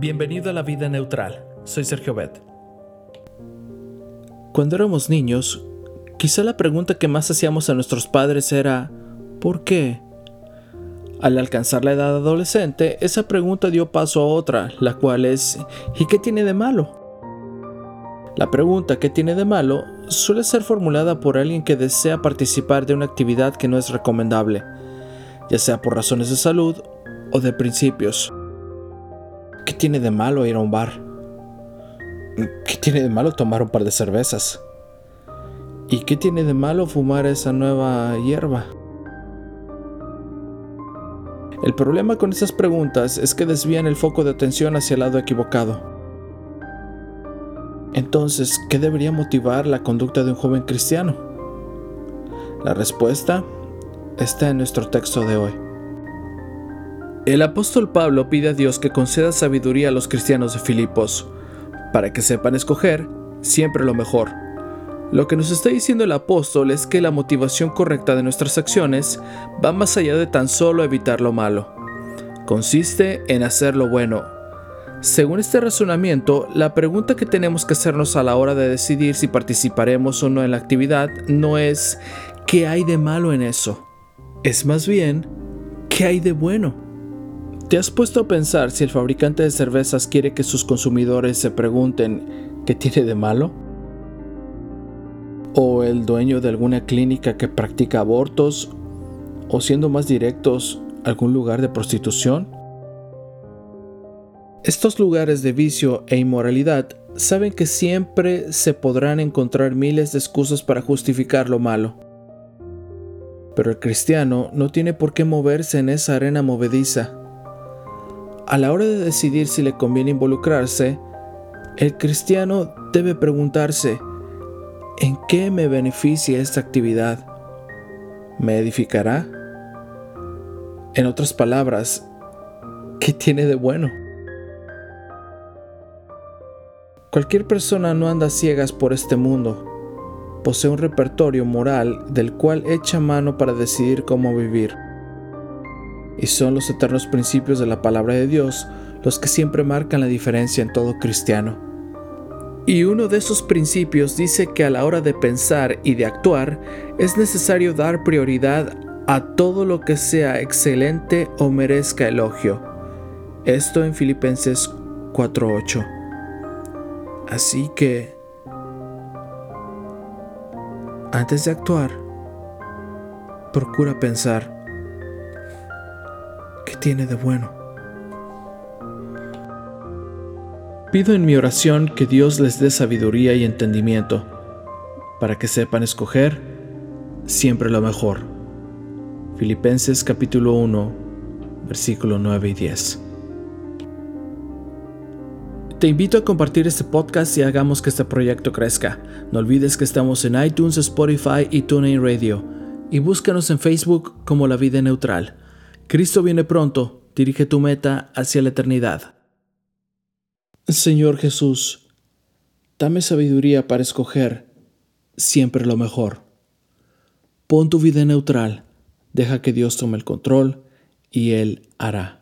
Bienvenido a la vida neutral. Soy Sergio Bet. Cuando éramos niños, quizá la pregunta que más hacíamos a nuestros padres era ¿por qué? Al alcanzar la edad adolescente, esa pregunta dio paso a otra, la cual es ¿y qué tiene de malo? La pregunta ¿qué tiene de malo? suele ser formulada por alguien que desea participar de una actividad que no es recomendable, ya sea por razones de salud o de principios. ¿Qué tiene de malo ir a un bar? ¿Qué tiene de malo tomar un par de cervezas? ¿Y qué tiene de malo fumar esa nueva hierba? El problema con estas preguntas es que desvían el foco de atención hacia el lado equivocado. Entonces, ¿qué debería motivar la conducta de un joven cristiano? La respuesta está en nuestro texto de hoy. El apóstol Pablo pide a Dios que conceda sabiduría a los cristianos de Filipos, para que sepan escoger siempre lo mejor. Lo que nos está diciendo el apóstol es que la motivación correcta de nuestras acciones va más allá de tan solo evitar lo malo. Consiste en hacer lo bueno. Según este razonamiento, la pregunta que tenemos que hacernos a la hora de decidir si participaremos o no en la actividad no es ¿qué hay de malo en eso? Es más bien ¿qué hay de bueno? ¿Te has puesto a pensar si el fabricante de cervezas quiere que sus consumidores se pregunten qué tiene de malo? ¿O el dueño de alguna clínica que practica abortos? ¿O siendo más directos, algún lugar de prostitución? Estos lugares de vicio e inmoralidad saben que siempre se podrán encontrar miles de excusas para justificar lo malo. Pero el cristiano no tiene por qué moverse en esa arena movediza a la hora de decidir si le conviene involucrarse, el cristiano debe preguntarse, ¿en qué me beneficia esta actividad? ¿Me edificará? En otras palabras, ¿qué tiene de bueno? Cualquier persona no anda ciegas por este mundo. Posee un repertorio moral del cual echa mano para decidir cómo vivir y son los eternos principios de la palabra de Dios los que siempre marcan la diferencia en todo cristiano. Y uno de esos principios dice que a la hora de pensar y de actuar es necesario dar prioridad a todo lo que sea excelente o merezca elogio. Esto en Filipenses 4:8. Así que, antes de actuar, procura pensar tiene de bueno. Pido en mi oración que Dios les dé sabiduría y entendimiento, para que sepan escoger siempre lo mejor. Filipenses capítulo 1, versículo 9 y 10. Te invito a compartir este podcast y hagamos que este proyecto crezca. No olvides que estamos en iTunes, Spotify y TuneIn Radio. Y búscanos en Facebook como La Vida Neutral. Cristo viene pronto, dirige tu meta hacia la eternidad. Señor Jesús, dame sabiduría para escoger siempre lo mejor. Pon tu vida neutral, deja que Dios tome el control y Él hará.